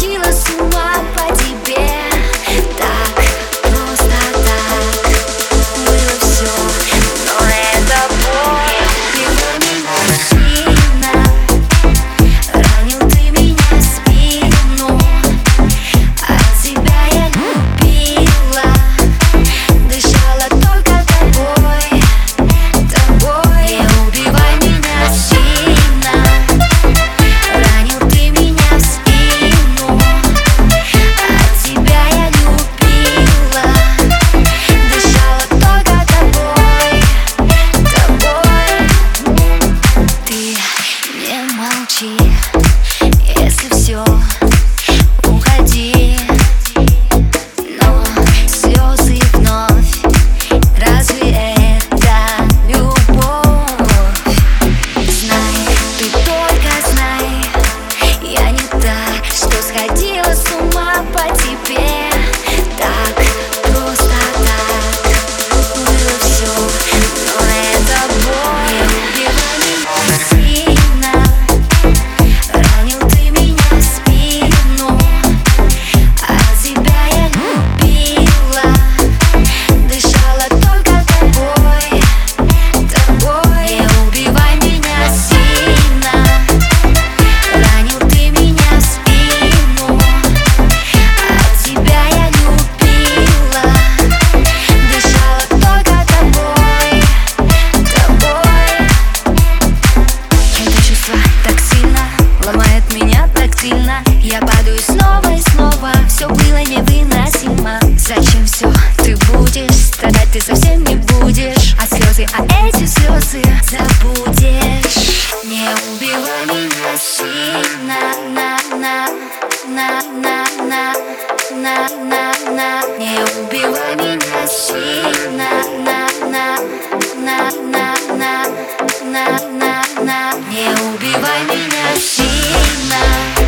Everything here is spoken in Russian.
de laço все, уходи Но слезы вновь, разве это любовь? Знай, ты только знай, я не та, что сходила с ума по тебе Так забудешь Не убивай меня сильно на на на на на на на на Не убивай меня сильно на на на на на на на на Не убивай меня сильно